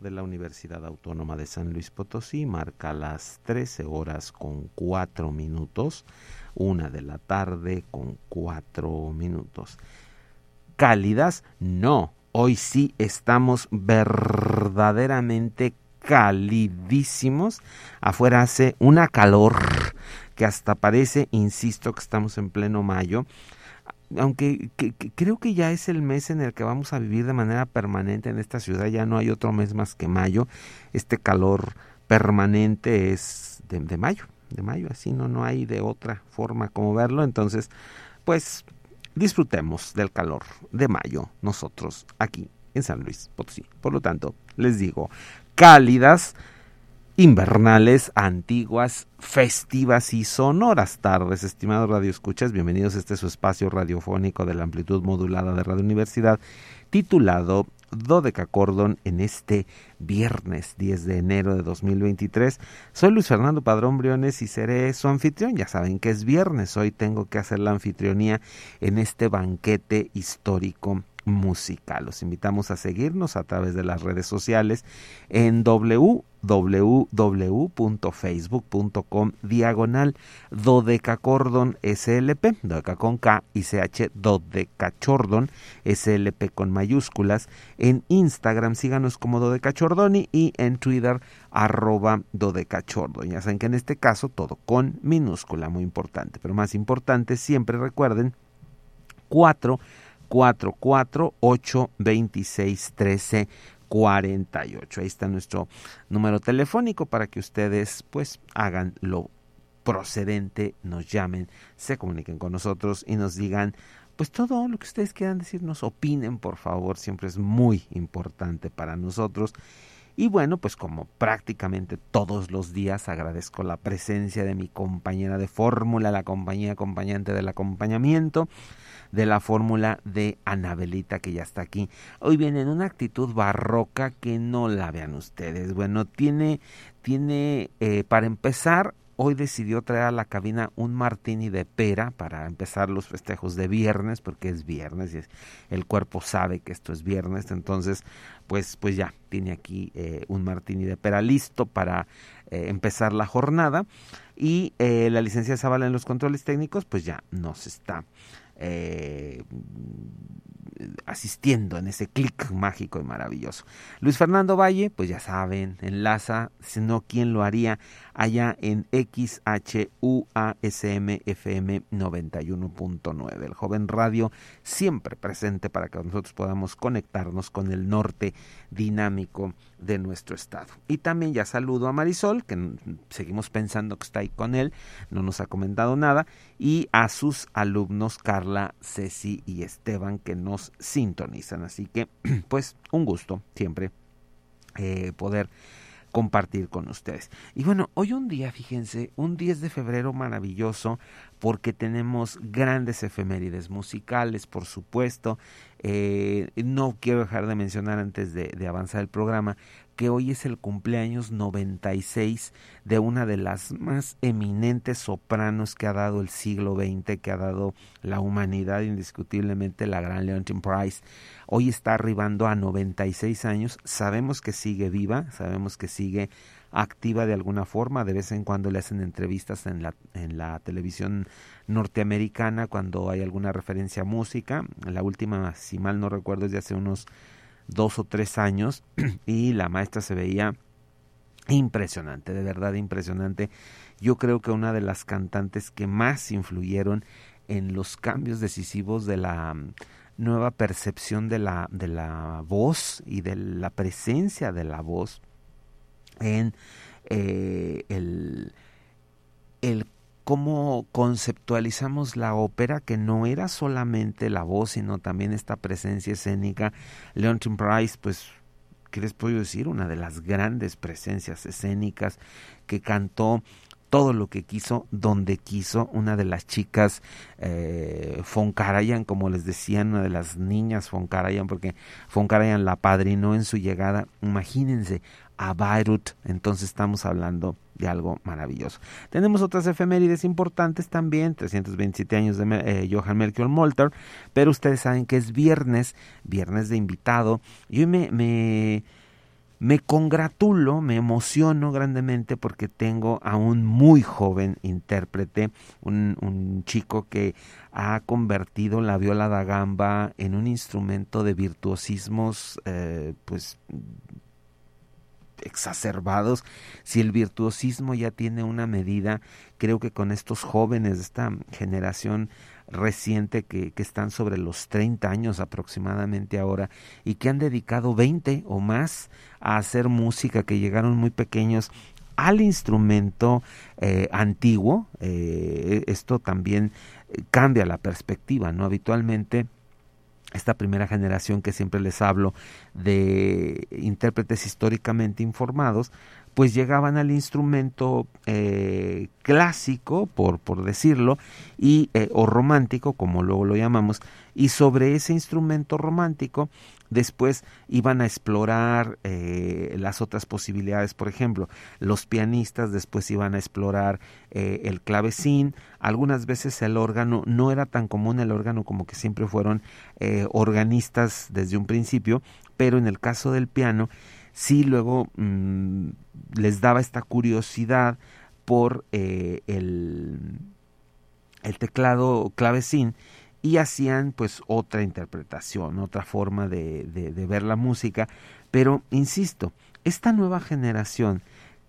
De la Universidad Autónoma de San Luis Potosí marca las 13 horas con 4 minutos, una de la tarde con 4 minutos. ¿Cálidas? No, hoy sí estamos verdaderamente calidísimos. Afuera hace una calor que hasta parece, insisto, que estamos en pleno mayo aunque creo que ya es el mes en el que vamos a vivir de manera permanente en esta ciudad, ya no hay otro mes más que mayo, este calor permanente es de, mayo, de mayo, así no, no hay de otra forma como verlo, entonces pues disfrutemos del calor de mayo nosotros aquí en San Luis Potosí. Por lo tanto, les digo, cálidas, invernales, antiguas, festivas y sonoras tardes. Estimados radioescuchas, bienvenidos a este su espacio radiofónico de la amplitud modulada de Radio Universidad, titulado Dodeca Cordon en este viernes 10 de enero de 2023. Soy Luis Fernando Padrón Briones y seré su anfitrión. Ya saben que es viernes, hoy tengo que hacer la anfitrionía en este banquete histórico musical. Los invitamos a seguirnos a través de las redes sociales en W www.facebook.com diagonal dodecacordon slp, dodeca con K y CH dodecachordon slp con mayúsculas. En Instagram síganos como dodecachordoni y en Twitter arroba dodecachordon. Ya saben que en este caso todo con minúscula, muy importante. Pero más importante, siempre recuerden 4 4 4 8 26 13 48. Ahí está nuestro número telefónico para que ustedes pues hagan lo procedente, nos llamen, se comuniquen con nosotros y nos digan pues todo lo que ustedes quieran decirnos, opinen por favor, siempre es muy importante para nosotros. Y bueno, pues como prácticamente todos los días agradezco la presencia de mi compañera de fórmula, la compañía acompañante del acompañamiento de la fórmula de Anabelita que ya está aquí. Hoy viene en una actitud barroca que no la vean ustedes. Bueno, tiene, tiene eh, para empezar hoy decidió traer a la cabina un martini de pera para empezar los festejos de viernes, porque es viernes y el cuerpo sabe que esto es viernes, entonces pues, pues ya tiene aquí eh, un martini de pera listo para eh, empezar la jornada y la licencia Zavala en los controles técnicos pues ya nos está eh, asistiendo en ese clic mágico y maravilloso. Luis Fernando Valle, pues ya saben, enlaza, si no, ¿quién lo haría? Allá en XHUASM FM 91.9. El joven radio siempre presente para que nosotros podamos conectarnos con el norte dinámico de nuestro estado. Y también ya saludo a Marisol, que seguimos pensando que está ahí con él, no nos ha comentado nada, y a sus alumnos Carla, Ceci y Esteban que nos sintonizan. Así que, pues, un gusto siempre eh, poder compartir con ustedes. Y bueno, hoy un día, fíjense, un 10 de febrero maravilloso porque tenemos grandes efemérides musicales, por supuesto. Eh, no quiero dejar de mencionar antes de, avanzar el programa que hoy es el cumpleaños 96 de una de las más eminentes sopranos que ha dado el siglo XX, que ha dado la humanidad, indiscutiblemente la gran Leontine Price. Hoy está arribando a 96 años, sabemos que sigue viva, sabemos que sigue activa de alguna forma, de vez en cuando le hacen entrevistas en la, en la televisión norteamericana cuando hay alguna referencia a música. La última, si mal no recuerdo, es de hace unos dos o tres años y la maestra se veía impresionante, de verdad impresionante. Yo creo que una de las cantantes que más influyeron en los cambios decisivos de la mm, nueva percepción de la, de la voz y de la presencia de la voz en eh, el, el cómo conceptualizamos la ópera, que no era solamente la voz, sino también esta presencia escénica. Leontin Price, pues, ¿qué les puedo decir? Una de las grandes presencias escénicas que cantó todo lo que quiso, donde quiso. Una de las chicas eh, Karajan, como les decían, una de las niñas Karajan, porque Karajan la padrinó en su llegada. Imagínense, a Beirut. Entonces estamos hablando de algo maravilloso. Tenemos otras efemérides importantes también, 327 años de eh, Johann Melchior Molter, pero ustedes saben que es viernes, viernes de invitado. Yo me, me, me congratulo, me emociono grandemente porque tengo a un muy joven intérprete, un, chico que ha convertido la viola da gamba en un instrumento de virtuosismos, eh, pues exacerbados, si el virtuosismo ya tiene una medida, creo que con estos jóvenes de esta generación reciente que, que, están sobre los 30 años aproximadamente ahora y que han dedicado 20 o más a hacer música, que llegaron muy pequeños al instrumento eh, antiguo, eh, esto también cambia la perspectiva, ¿no? Habitualmente esta primera generación que siempre les hablo de intérpretes históricamente informados, pues llegaban al instrumento eh, clásico, por, por decirlo, y, eh, o romántico, como luego lo llamamos, y sobre ese instrumento romántico después iban a explorar eh, las otras posibilidades, por ejemplo, los pianistas después iban a explorar eh, el clavecín, algunas veces el órgano, no era tan común el órgano como que siempre fueron eh, organistas desde un principio, pero en el caso del piano, sí luego mm, les daba esta curiosidad por eh, el, el teclado clavecín y hacían pues otra interpretación, otra forma de, de, ver la música. Pero, insisto, esta nueva generación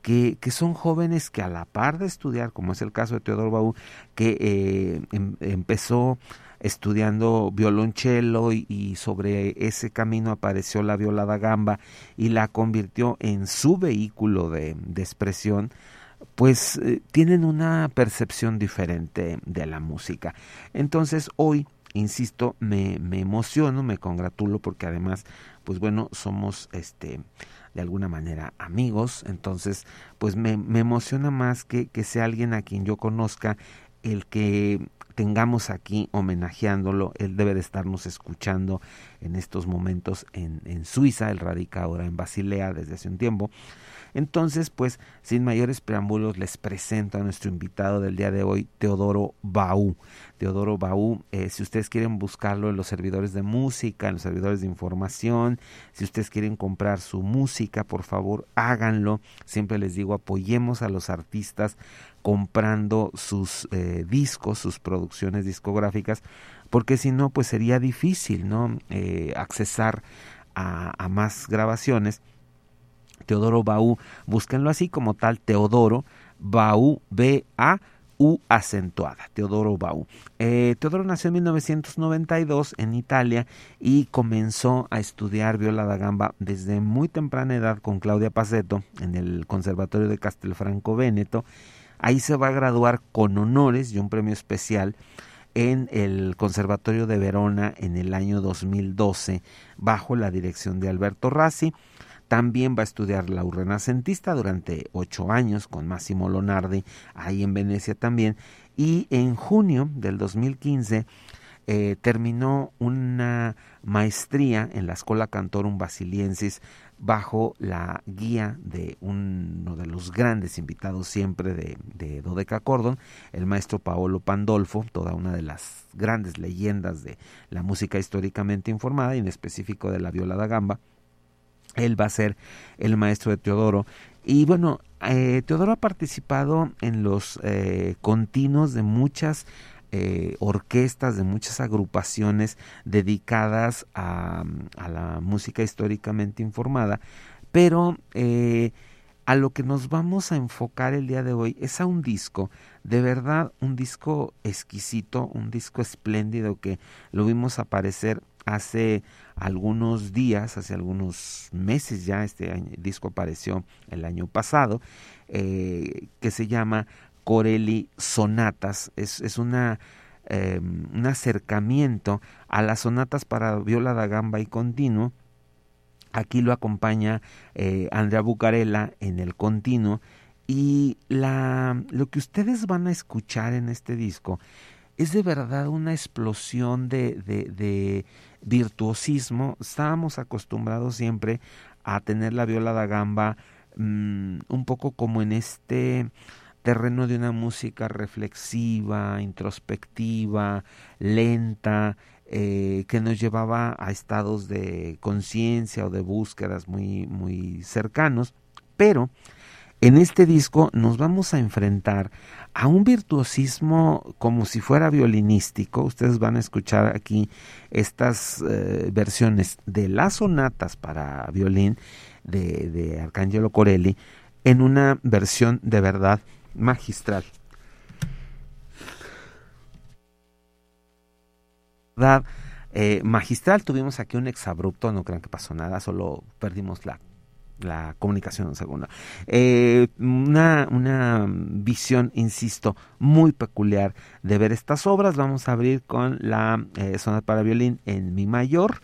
que, que, son jóvenes que a la par de estudiar, como es el caso de Teodoro Baú, que eh, em, empezó estudiando violonchelo y, sobre ese camino apareció la violada gamba y la convirtió en su vehículo de, de expresión, pues eh, tienen una percepción diferente de la música. Entonces hoy, insisto, me, me emociono, me congratulo porque además, pues bueno, somos este de alguna manera amigos, entonces pues me, me emociona más que, que sea alguien a quien yo conozca el que tengamos aquí homenajeándolo. Él debe de estarnos escuchando en estos momentos en, Suiza. Él radica ahora en Basilea desde hace un tiempo. Entonces, pues, sin mayores preámbulos, les presento a nuestro invitado del día de hoy, Teodoro Baú. Teodoro Baú, eh, si ustedes quieren buscarlo en los servidores de música, en los servidores de información, si ustedes quieren comprar su música, por favor, háganlo. Siempre les digo, apoyemos a los artistas comprando sus eh, discos, sus producciones discográficas, porque si no, pues sería difícil, ¿no? Eh, accesar a, más grabaciones Teodoro Baú, búsquenlo así como tal, Teodoro Baú, B-A-U acentuada, Teodoro Baú. Eh, Teodoro nació en 1992 en Italia y comenzó a estudiar viola da gamba desde muy temprana edad con Claudia Paceto en el Conservatorio de Castelfranco Véneto. Ahí se va a graduar con honores y un premio especial en el Conservatorio de Verona en el año 2012 bajo la dirección de Alberto Rassi. También va a estudiar la renacentista durante ocho años con Massimo Lonardi, ahí en Venecia también. Y en junio del 2015 eh, terminó una maestría en la Escuela Cantorum Basiliensis bajo la guía de uno de los grandes invitados siempre de, de Dodeca Cordon, el maestro Paolo Pandolfo, toda una de las grandes leyendas de la música históricamente informada y en específico de la viola da gamba. Él va a ser el maestro de Teodoro. Y bueno, eh, Teodoro ha participado en los eh, continuos de muchas eh, orquestas, de muchas agrupaciones dedicadas a, la música históricamente informada, pero a lo que nos vamos a enfocar el día de hoy es a un disco, de verdad un disco exquisito, un disco espléndido que lo vimos aparecer hace algunos días, hace algunos meses ya, este disco apareció el año pasado, eh, que se llama Corelli Sonatas. Es, es una, em, un acercamiento a las sonatas para viola da gamba y continuo. Aquí lo acompaña eh, Andrea Bucarella en el continuo. Y la, lo que ustedes van a escuchar en este disco es de verdad una explosión de, de, virtuosismo. Estábamos acostumbrados siempre a tener la viola da gamba mm, un poco como en este terreno de una música reflexiva, introspectiva, lenta, eh, que nos llevaba a estados de conciencia o de búsquedas muy, muy cercanos, pero en este disco nos vamos a enfrentar a un virtuosismo como si fuera violinístico. Ustedes van a escuchar aquí estas eh, versiones de las sonatas para violín de, de Arcangelo Corelli en una versión de verdad magistral. Eh, magistral, tuvimos aquí un exabrupto, no crean que pasó nada, solo perdimos la la comunicación segunda. Eh, una, una visión, insisto, muy peculiar de ver estas obras. Vamos a abrir con la eh, sonata para violín en mi mayor,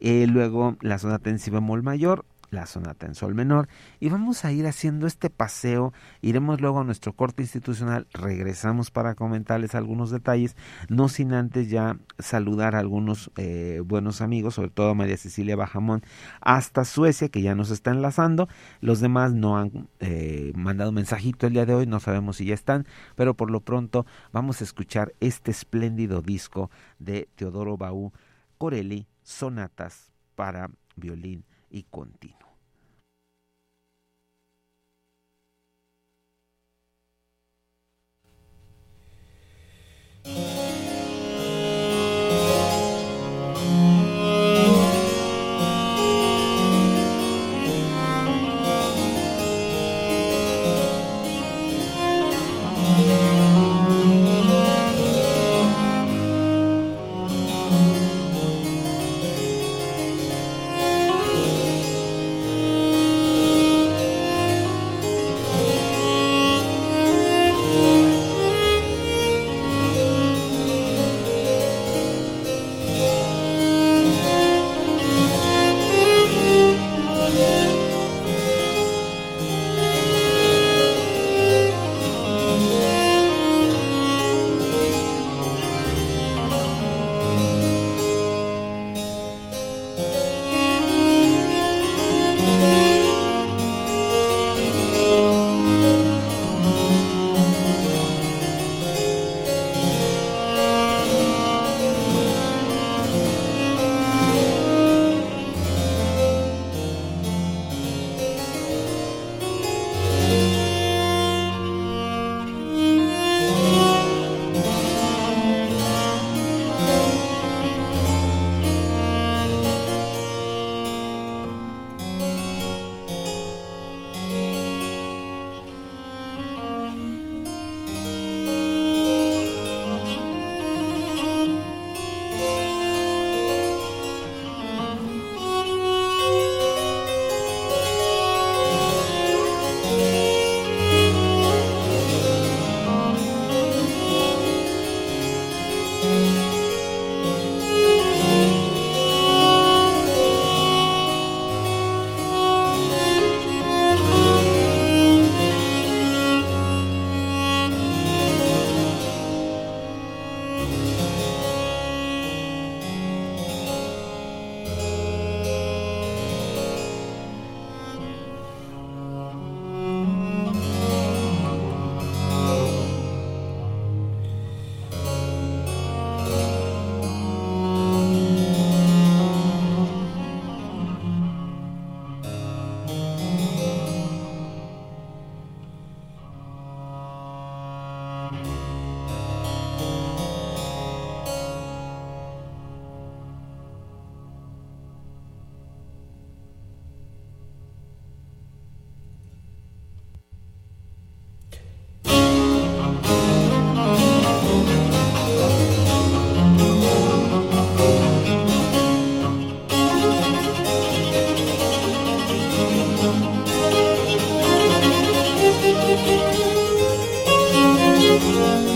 eh, luego la sonata en si mayor, la sonata en sol menor. Y vamos a ir haciendo este paseo, iremos luego a nuestro corte institucional, regresamos para comentarles algunos detalles, no sin antes ya saludar a algunos eh, buenos amigos, sobre todo a María Cecilia Bajamón, hasta Suecia, que ya nos está enlazando, los demás no han eh, mandado mensajito el día de hoy, no sabemos si ya están, pero por lo pronto vamos a escuchar este espléndido disco de Teodoro Baú Corelli, Sonatas para violín y continuo. love.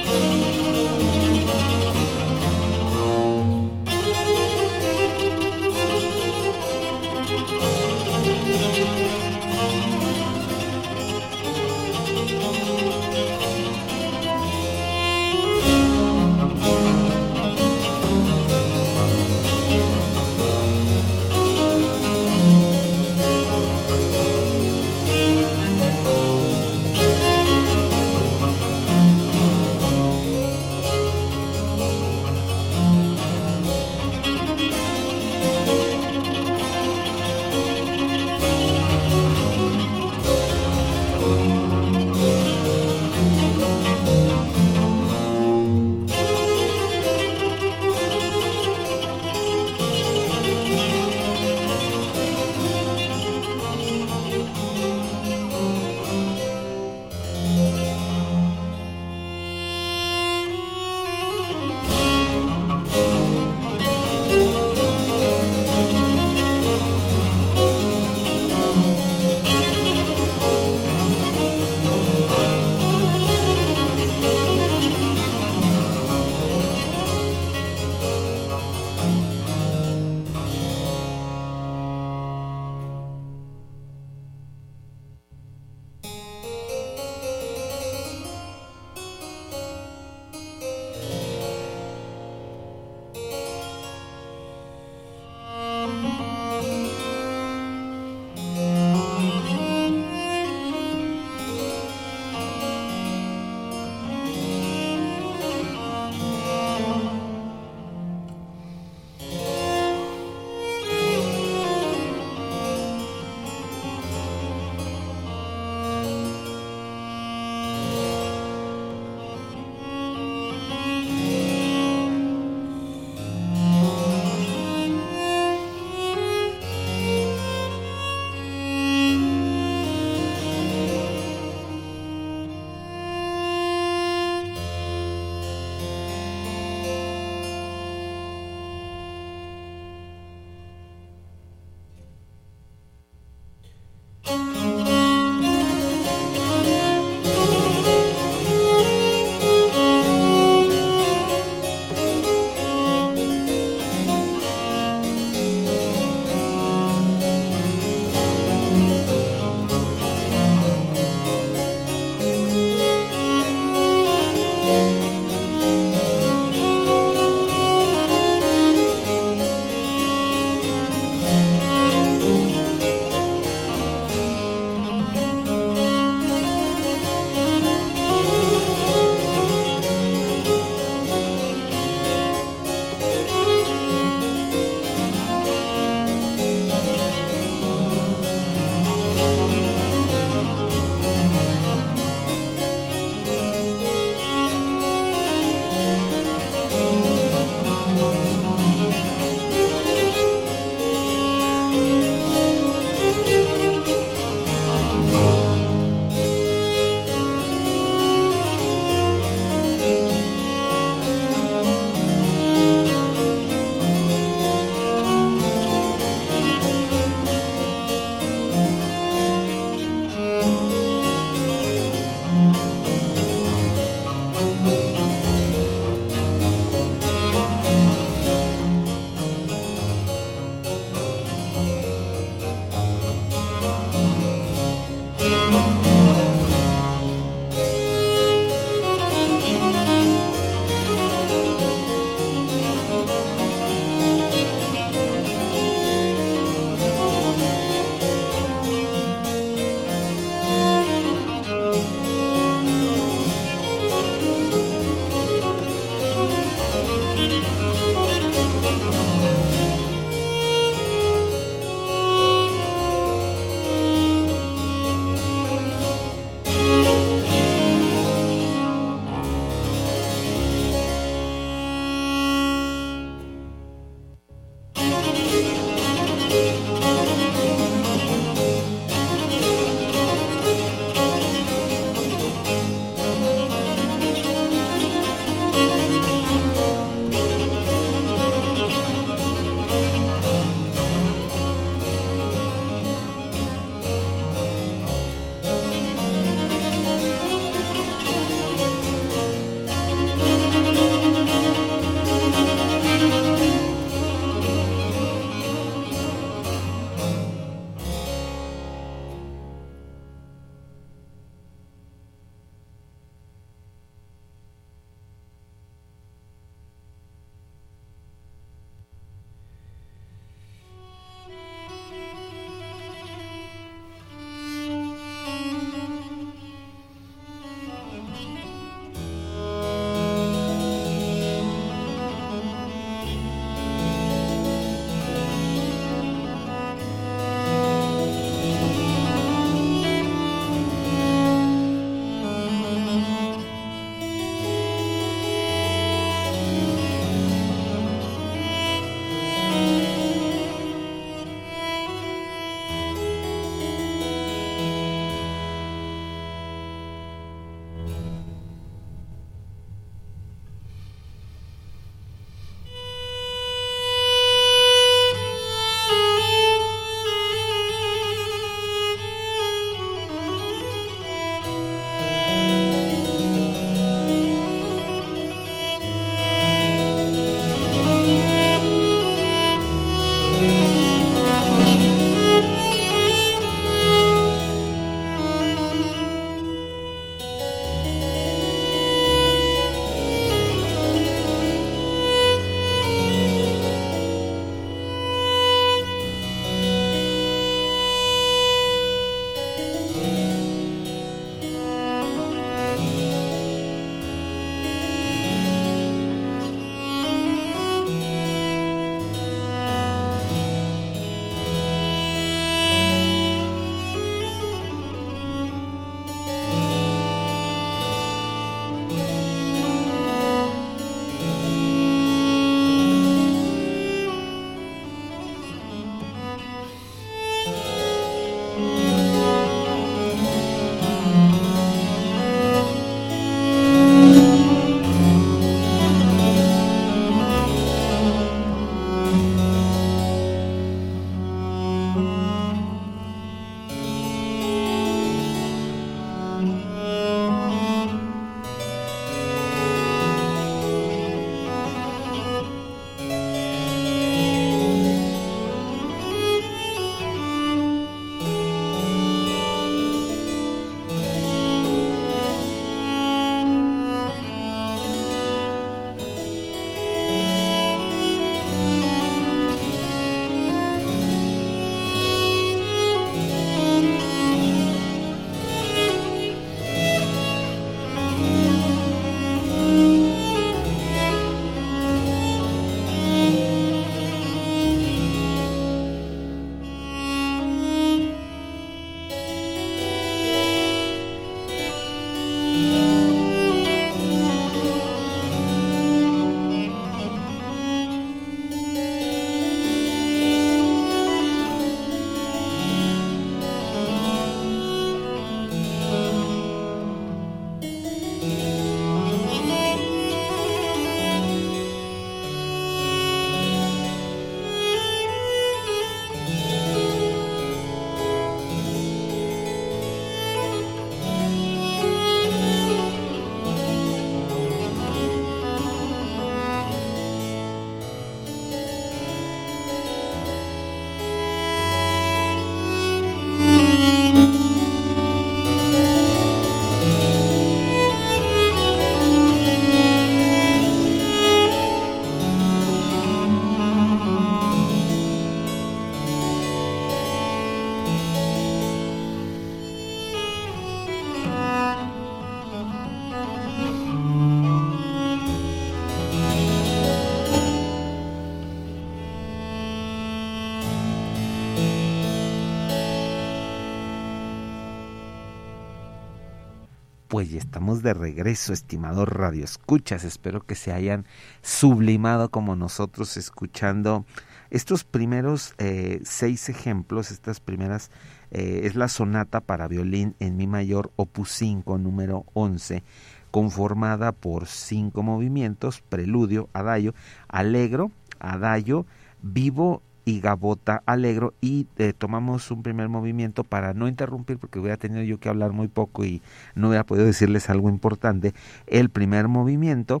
Pues ya estamos de regreso, estimado Radio Escuchas. Espero que se hayan sublimado como nosotros escuchando estos primeros eh, seis ejemplos, estas primeras, eh, es la sonata para violín en mi mayor, opus 5, número 11, conformada por cinco movimientos, preludio, adagio, alegro, adagio, vivo y Gabota Alegro y eh, tomamos un primer movimiento para no interrumpir porque hubiera tenido yo que hablar muy poco y no hubiera podido decirles algo importante. El primer movimiento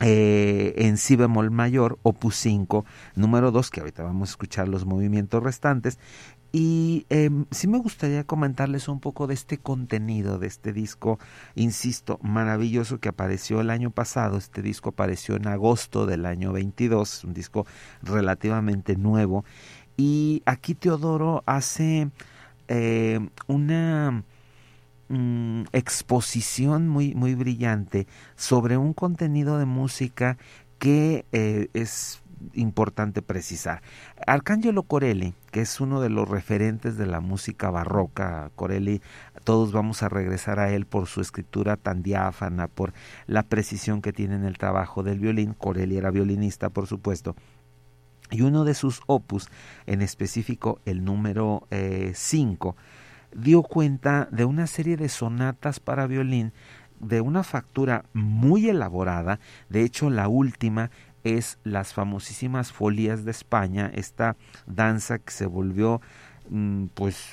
eh, en si bemol mayor, opus 5, número 2, que ahorita vamos a escuchar los movimientos restantes, y eh, sí me gustaría comentarles un poco de este contenido, de este disco, insisto, maravilloso que apareció el año pasado. Este disco apareció en agosto del año 22, un disco relativamente nuevo. Y aquí Teodoro hace eh, una mm, exposición muy, muy brillante sobre un contenido de música que eh, es importante precisar. Arcángelo Corelli, que es uno de los referentes de la música barroca, Corelli, todos vamos a regresar a él por su escritura tan diáfana, por la precisión que tiene en el trabajo del violín. Corelli era violinista, por supuesto. Y uno de sus opus, en específico el número 5, eh, dio cuenta de una serie de sonatas para violín de una factura muy elaborada, de hecho la última es las famosísimas folías de España, esta danza que se volvió mm, pues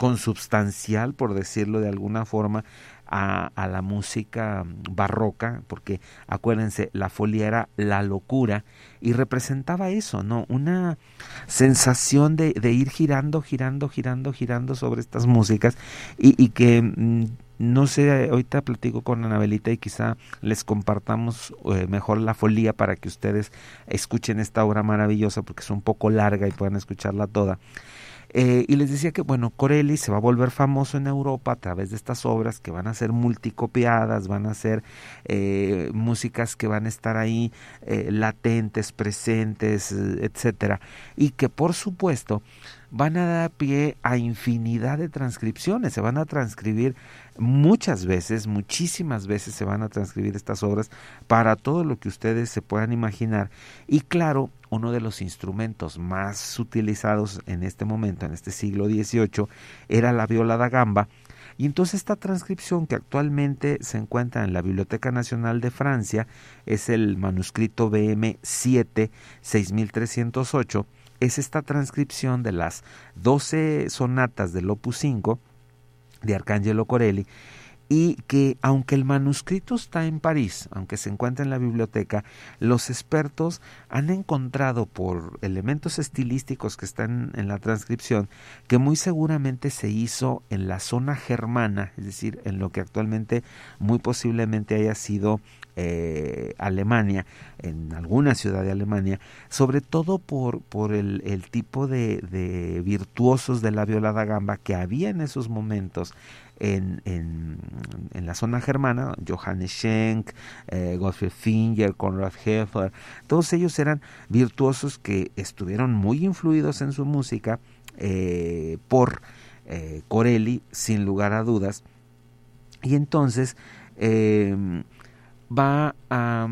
consubstancial, por decirlo de alguna forma, a, a, la música barroca, porque acuérdense, la folía era la locura y representaba eso, ¿no? Una sensación de, de ir girando, girando, girando, girando sobre estas músicas y, y que mm, no sé, ahorita platico con Anabelita y quizá les compartamos eh, mejor la folía para que ustedes escuchen esta obra maravillosa porque es un poco larga y puedan escucharla toda. Eh, y les decía que, bueno, Corelli se va a volver famoso en Europa a través de estas obras que van a ser multicopiadas, van a ser eh, músicas que van a estar ahí latentes, presentes, etcétera, y que por supuesto van a dar pie a infinidad de transcripciones, se van a transcribir muchas veces, muchísimas veces se van a transcribir estas obras para todo lo que ustedes se puedan imaginar. Y claro, uno de los instrumentos más utilizados en este momento, en este siglo XVIII, era la viola da gamba. Y entonces esta transcripción que actualmente se encuentra en la Biblioteca Nacional de Francia es el manuscrito BM 7 6308 es esta transcripción de las 12 sonatas del Opus 5 de Arcangelo Corelli y que aunque el manuscrito está en París, aunque se encuentra en la biblioteca, los expertos han encontrado por elementos estilísticos que están en la transcripción que muy seguramente se hizo en la zona germana, es decir, en lo que actualmente muy posiblemente haya sido eh, Alemania, en alguna ciudad de Alemania, sobre todo por, por el, tipo de, de, virtuosos de la violada gamba que había en esos momentos en, en, en la zona germana, Johannes Schenk, eh, Gottfried Finger, Konrad Heffer, todos ellos eran virtuosos que estuvieron muy influidos en su música eh, por eh, Corelli, sin lugar a dudas, y entonces va a,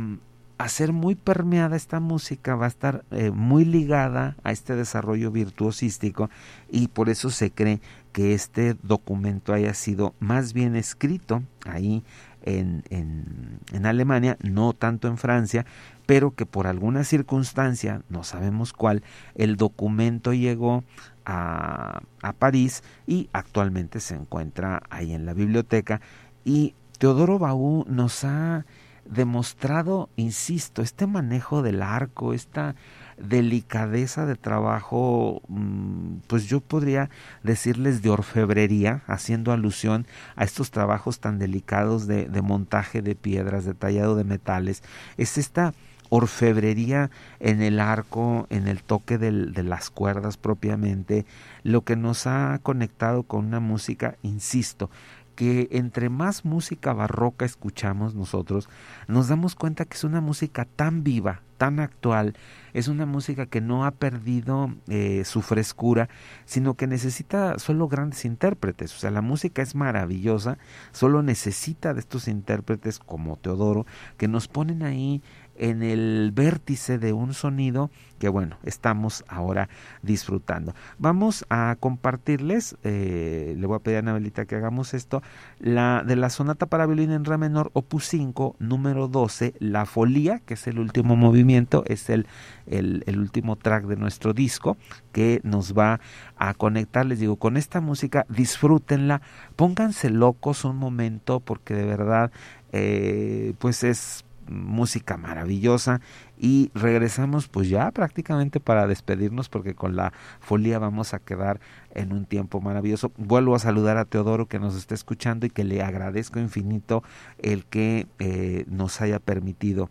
a, ser muy permeada esta música, va a estar eh, muy ligada a este desarrollo virtuosístico y por eso se cree que este documento haya sido más bien escrito ahí en, en, en Alemania, no tanto en Francia, pero que por alguna circunstancia, no sabemos cuál, el documento llegó a, a París y actualmente se encuentra ahí en la biblioteca. Y Teodoro Baú nos ha demostrado, insisto, este manejo del arco, esta delicadeza de trabajo, mm, pues yo podría decirles de orfebrería, haciendo alusión a estos trabajos tan delicados de, de montaje de piedras, de tallado de metales, es esta orfebrería en el arco, en el toque del, de las cuerdas propiamente, lo que nos ha conectado con una música, insisto, que entre más música barroca escuchamos nosotros, nos damos cuenta que es una música tan viva, tan actual, es una música que no ha perdido eh, su frescura, sino que necesita solo grandes intérpretes. O sea, la música es maravillosa, solo necesita de estos intérpretes como Teodoro, que nos ponen ahí en el vértice de un sonido que bueno, estamos ahora disfrutando. Vamos a compartirles, eh, le voy a pedir a Anabelita que hagamos esto, la de la sonata para violín en re menor, opus 5, número 12, La Folía, que es el último movimiento, es el, el, último track de nuestro disco, que nos va a conectar, les digo, con esta música, disfrútenla, pónganse locos un momento, porque de verdad, eh, pues es música maravillosa y regresamos pues ya prácticamente para despedirnos porque con la folía vamos a quedar en un tiempo maravilloso. Vuelvo a saludar a Teodoro que nos está escuchando y que le agradezco infinito el que eh, nos haya permitido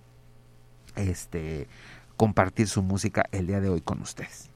este compartir su música el día de hoy con ustedes.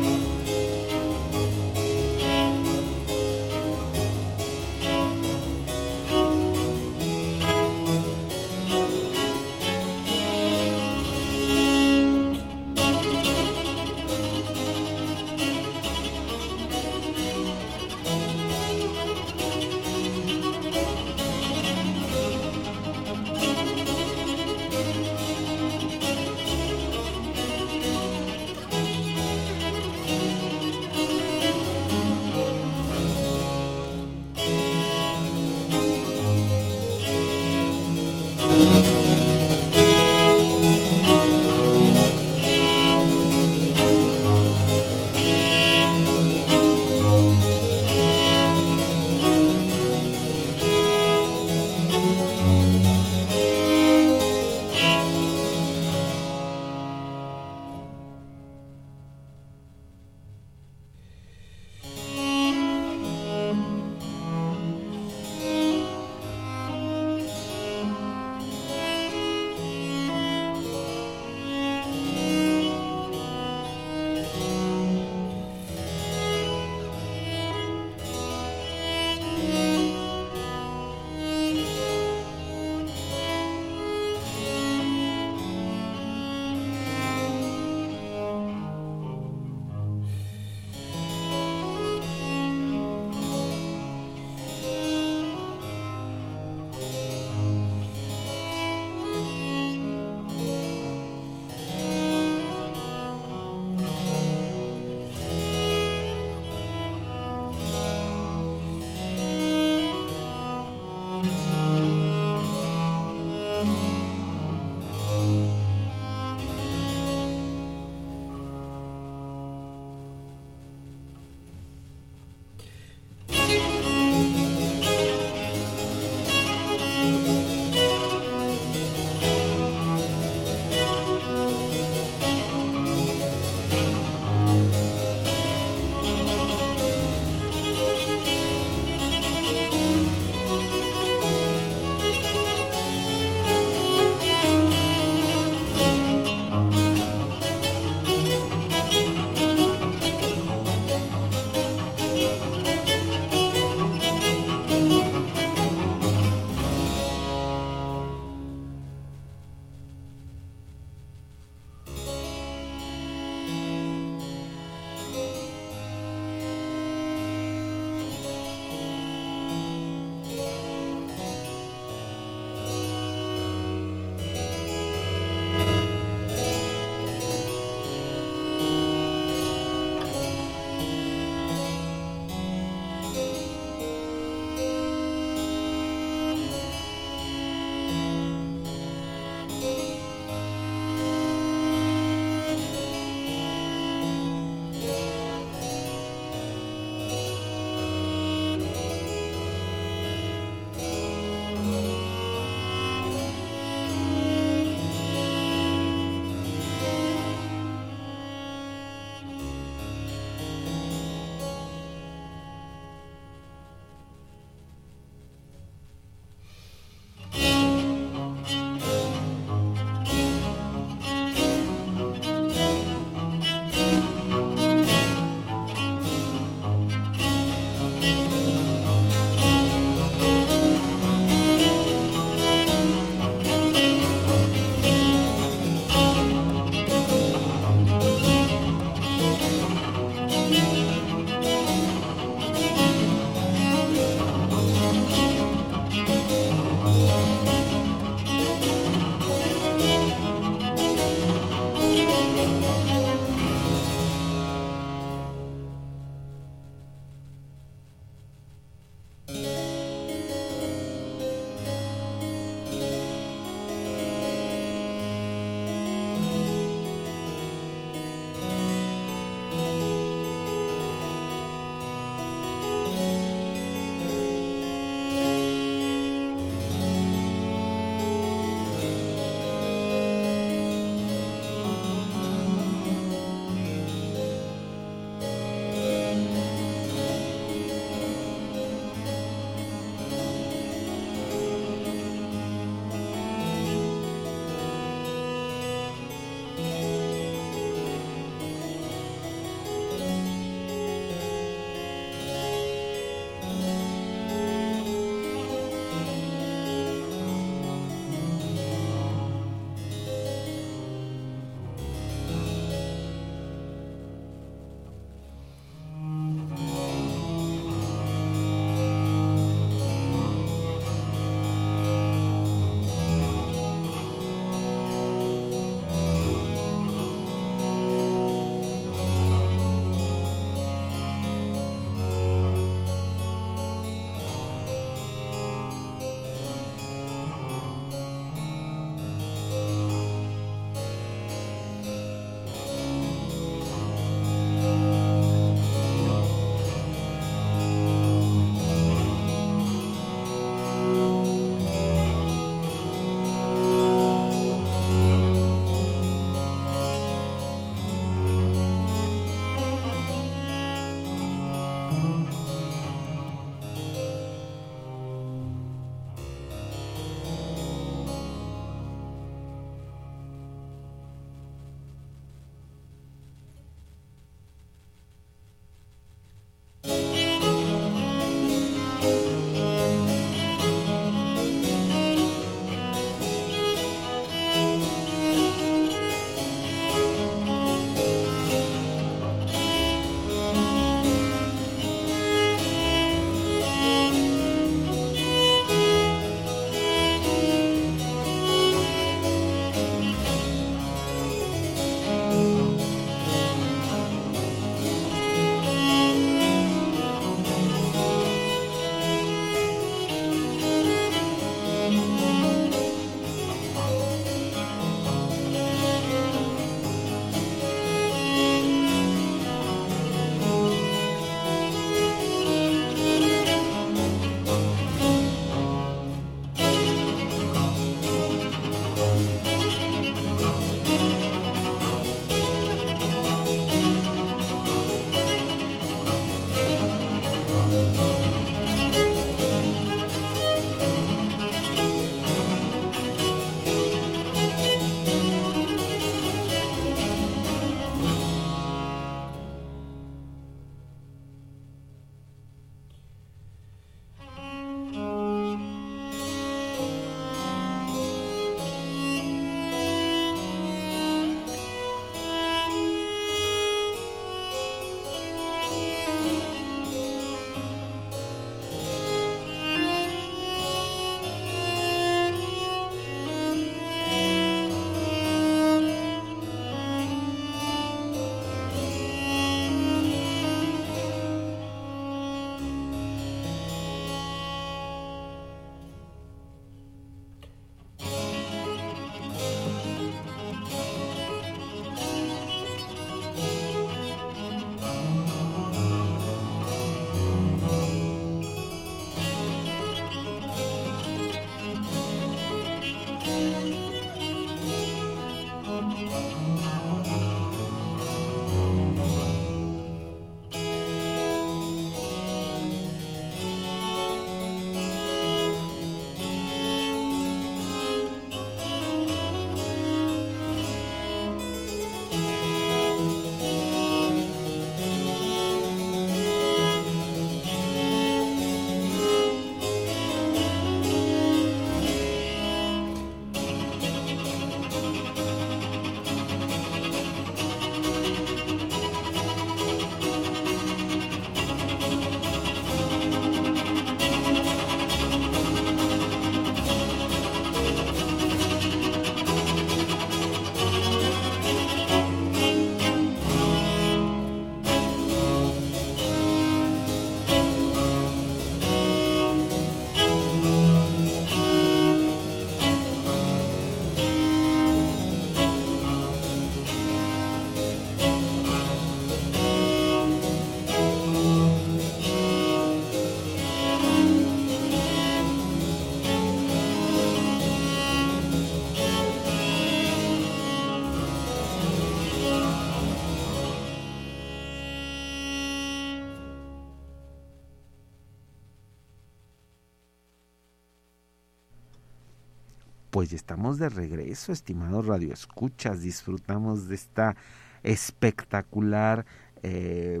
Pues ya estamos de regreso, estimados radioescuchas. Disfrutamos de esta espectacular eh,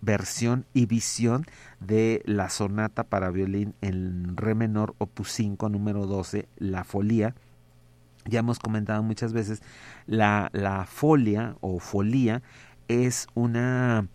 versión y visión de la sonata para violín en re menor opus 5 número 12, La Folía. Ya hemos comentado muchas veces, la, la folia o folía es una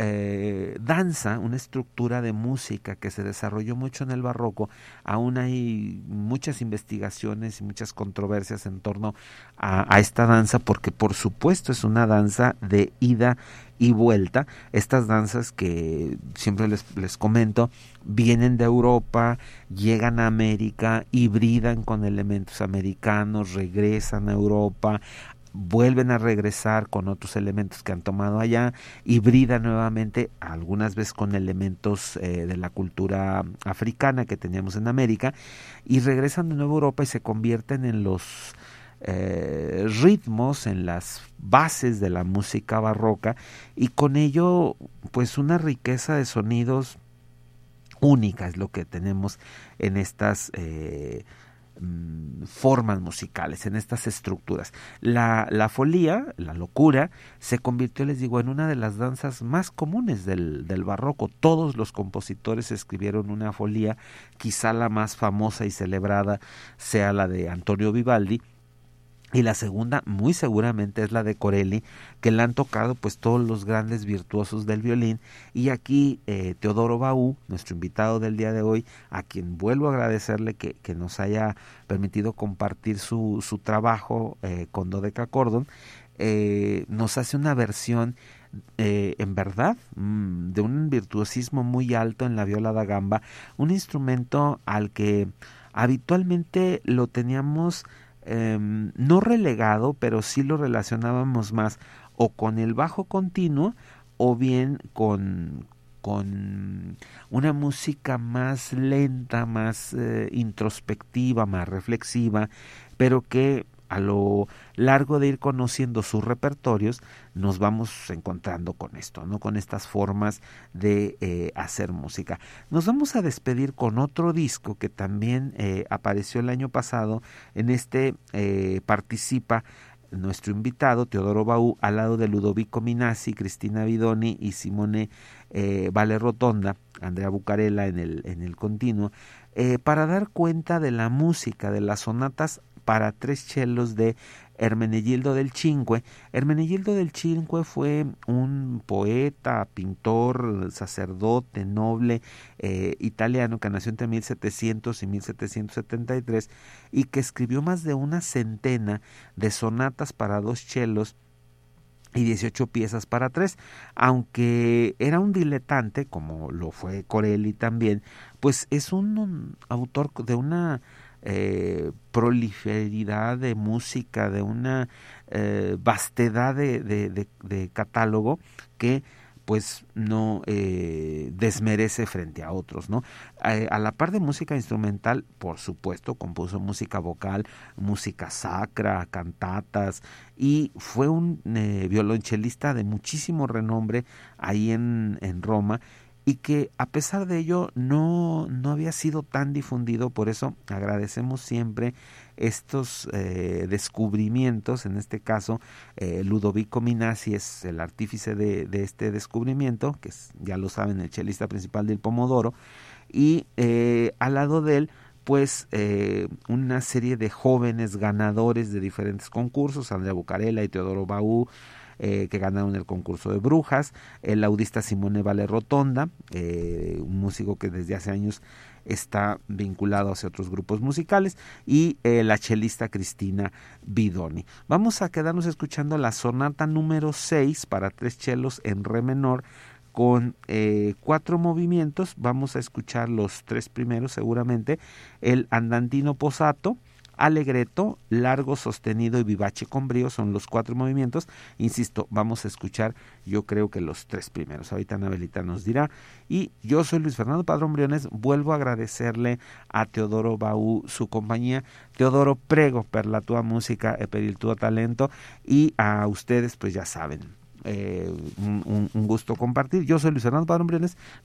eh, danza, una estructura de música que se desarrolló mucho en el barroco, aún hay muchas investigaciones y muchas controversias en torno a, esta danza, porque por supuesto es una danza de ida y vuelta. Estas danzas que siempre les, les comento vienen de Europa, llegan a América, hibridan con elementos americanos, regresan a Europa, vuelven a regresar con otros elementos que han tomado allá, hibrida nuevamente, algunas veces con elementos eh, de la cultura africana que teníamos en América, y regresan de nuevo a Europa y se convierten en los eh, ritmos, en las bases de la música barroca, y con ello, pues una riqueza de sonidos única es lo que tenemos en estas eh, Mm, formas musicales, en estas estructuras. La, la, folía, la locura, se convirtió, les digo, en una de las danzas más comunes del, del barroco. Todos los compositores escribieron una folía, quizá la más famosa y celebrada sea la de Antonio Vivaldi, y la segunda muy seguramente es la de Corelli que la han tocado pues todos los grandes virtuosos del violín. Y aquí eh, Teodoro Baú nuestro invitado del día de hoy a quien vuelvo a agradecerle que, que nos haya permitido compartir su, su trabajo eh, con Dodeca Cordon eh, nos hace una versión en verdad mm, de un virtuosismo muy alto en la viola da gamba un instrumento al que habitualmente lo teníamos Em, no relegado, pero sí lo relacionábamos más o con el bajo continuo o bien con, con una música más lenta, más eh, introspectiva, más reflexiva, pero que a lo largo de ir conociendo sus repertorios, nos vamos encontrando con esto, ¿no? Con estas formas de eh, hacer música. Nos vamos a despedir con otro disco que también eh, apareció el año pasado. En este eh, participa nuestro invitado, Teodoro Baú, al lado de Ludovico Minasi, Cristina Vidoni y Simone Vale Rotonda, Andrea Bucarella en el, en el continuo, para dar cuenta de la música, de las sonatas para tres chelos de Hermenegildo del Cinque. Hermenegildo del Cinque fue un poeta, pintor, sacerdote, noble eh, italiano que nació entre 1700 y 1773 y que escribió más de una centena de sonatas para dos chelos y 18 piezas para tres, aunque era un diletante, como lo fue Corelli también, pues es un autor de una eh, proliferidad de música, de una eh, vastedad de, de, catálogo que pues no eh, desmerece frente a otros, ¿no? a la par de música instrumental, por supuesto, compuso música vocal, música sacra, cantatas y fue un violonchelista de muchísimo renombre ahí en Roma y que a pesar de ello no, no había sido tan difundido, por eso agradecemos siempre estos eh, descubrimientos, en este caso eh, Ludovico Minasi es el artífice de, este descubrimiento, que ya lo saben, el chelista principal del Pomodoro, y eh, al lado de él pues una serie de jóvenes ganadores de diferentes concursos, Andrea Bucarela y Teodoro Baú, eh, que ganaron el concurso de brujas, el audista Simone Vale Rotonda, eh, un músico que desde hace años está vinculado hacia otros grupos musicales y eh, la chelista Cristina Bidoni. Vamos a quedarnos escuchando la sonata número 6 para tres chelos en re menor con cuatro movimientos. Vamos a escuchar los tres primeros seguramente. El andantino posato, Alegreto, largo, sostenido y vivace con brío son los cuatro movimientos. Insisto, vamos a escuchar yo creo que los tres primeros. Ahorita Anabelita nos dirá. Y yo soy Luis Fernando Padrón Briones. Vuelvo a agradecerle a Teodoro Baú su compañía. Teodoro, prego per la tua música e per il talento. Y a ustedes, pues ya saben, eh, un, gusto compartir. Yo soy Luis Fernando Padrón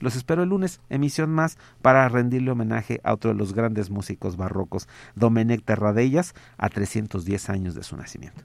los espero el lunes, emisión más, para rendirle homenaje a otro de los grandes músicos barrocos, Domenech Terradellas, a 310 años de su nacimiento.